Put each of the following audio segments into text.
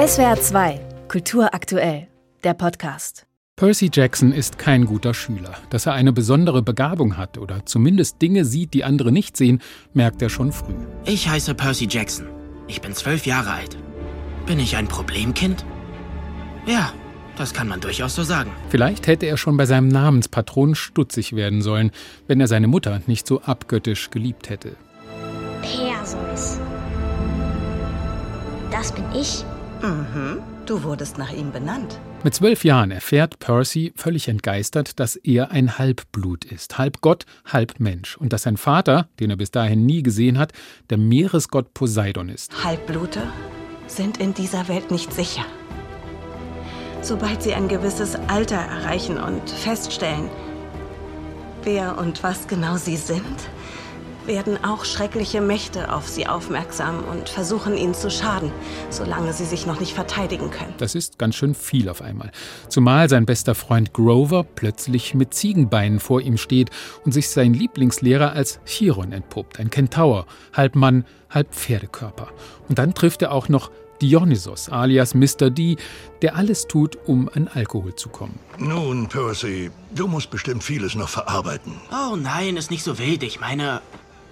SWR 2, Kultur aktuell, der Podcast. Percy Jackson ist kein guter Schüler. Dass er eine besondere Begabung hat oder zumindest Dinge sieht, die andere nicht sehen, merkt er schon früh. Ich heiße Percy Jackson. Ich bin zwölf Jahre alt. Bin ich ein Problemkind? Ja, das kann man durchaus so sagen. Vielleicht hätte er schon bei seinem Namenspatron stutzig werden sollen, wenn er seine Mutter nicht so abgöttisch geliebt hätte. Perseus. Das bin ich. Mhm. Du wurdest nach ihm benannt. Mit zwölf Jahren erfährt Percy völlig entgeistert, dass er ein Halbblut ist, halb Gott, halb Mensch, und dass sein Vater, den er bis dahin nie gesehen hat, der Meeresgott Poseidon ist. Halbblute sind in dieser Welt nicht sicher. Sobald sie ein gewisses Alter erreichen und feststellen, wer und was genau sie sind, werden auch schreckliche Mächte auf sie aufmerksam und versuchen ihnen zu schaden, solange sie sich noch nicht verteidigen können. Das ist ganz schön viel auf einmal. Zumal sein bester Freund Grover plötzlich mit Ziegenbeinen vor ihm steht und sich sein Lieblingslehrer als Chiron entpuppt, ein Kentaur, halb Mann, halb Pferdekörper. Und dann trifft er auch noch Dionysos alias Mr. D, der alles tut, um an Alkohol zu kommen. Nun, Percy, du musst bestimmt vieles noch verarbeiten. Oh nein, ist nicht so wild. Ich meine,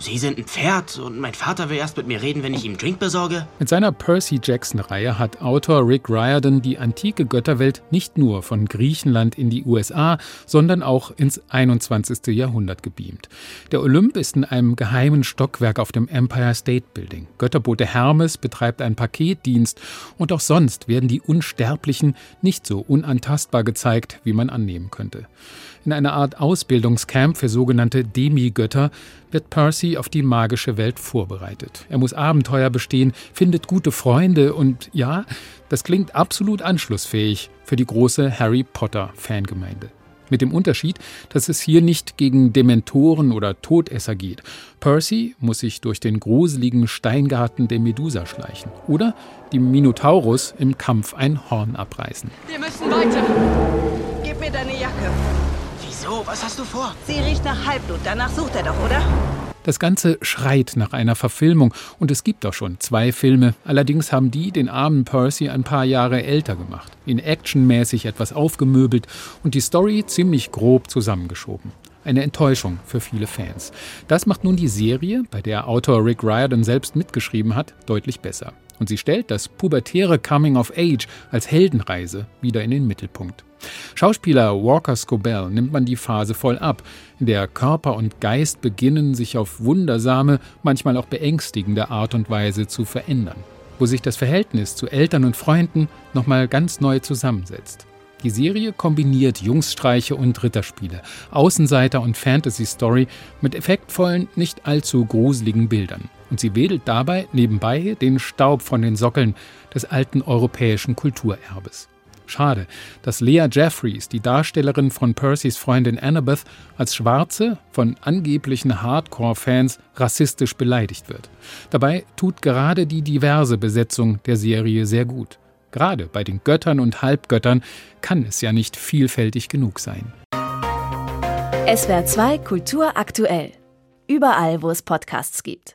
Sie sind ein Pferd und mein Vater will erst mit mir reden, wenn ich ihm Drink besorge. Mit seiner Percy Jackson-Reihe hat Autor Rick Riordan die antike Götterwelt nicht nur von Griechenland in die USA, sondern auch ins 21. Jahrhundert gebeamt. Der Olymp ist in einem geheimen Stockwerk auf dem Empire State Building. Götterbote Hermes betreibt einen Paketdienst und auch sonst werden die Unsterblichen nicht so unantastbar gezeigt, wie man annehmen könnte. In einer Art Ausbildungscamp für sogenannte Demigötter wird Percy auf die magische Welt vorbereitet. Er muss Abenteuer bestehen, findet gute Freunde und ja, das klingt absolut anschlussfähig für die große Harry Potter Fangemeinde. Mit dem Unterschied, dass es hier nicht gegen Dementoren oder Todesser geht. Percy muss sich durch den gruseligen Steingarten der Medusa schleichen oder dem Minotaurus im Kampf ein Horn abreißen. Wir müssen weiter. Gib mir deine Jacke. Wieso? Was hast du vor? Sie riecht nach Halbblut. Danach sucht er doch, oder? Das Ganze schreit nach einer Verfilmung und es gibt auch schon zwei Filme. Allerdings haben die den armen Percy ein paar Jahre älter gemacht, ihn actionmäßig etwas aufgemöbelt und die Story ziemlich grob zusammengeschoben. Eine Enttäuschung für viele Fans. Das macht nun die Serie, bei der Autor Rick Riordan selbst mitgeschrieben hat, deutlich besser. Und sie stellt das pubertäre Coming of Age als Heldenreise wieder in den Mittelpunkt. Schauspieler Walker Scobell nimmt man die Phase voll ab, in der Körper und Geist beginnen, sich auf wundersame, manchmal auch beängstigende Art und Weise zu verändern, wo sich das Verhältnis zu Eltern und Freunden nochmal ganz neu zusammensetzt. Die Serie kombiniert Jungsstreiche und Ritterspiele, Außenseiter und Fantasy-Story mit effektvollen, nicht allzu gruseligen Bildern. Und sie wedelt dabei nebenbei den Staub von den Sockeln des alten europäischen Kulturerbes. Schade, dass Lea Jeffries, die Darstellerin von Percys Freundin Annabeth, als Schwarze von angeblichen Hardcore-Fans rassistisch beleidigt wird. Dabei tut gerade die diverse Besetzung der Serie sehr gut. Gerade bei den Göttern und Halbgöttern kann es ja nicht vielfältig genug sein. SWR 2 Kultur aktuell. Überall, wo es Podcasts gibt.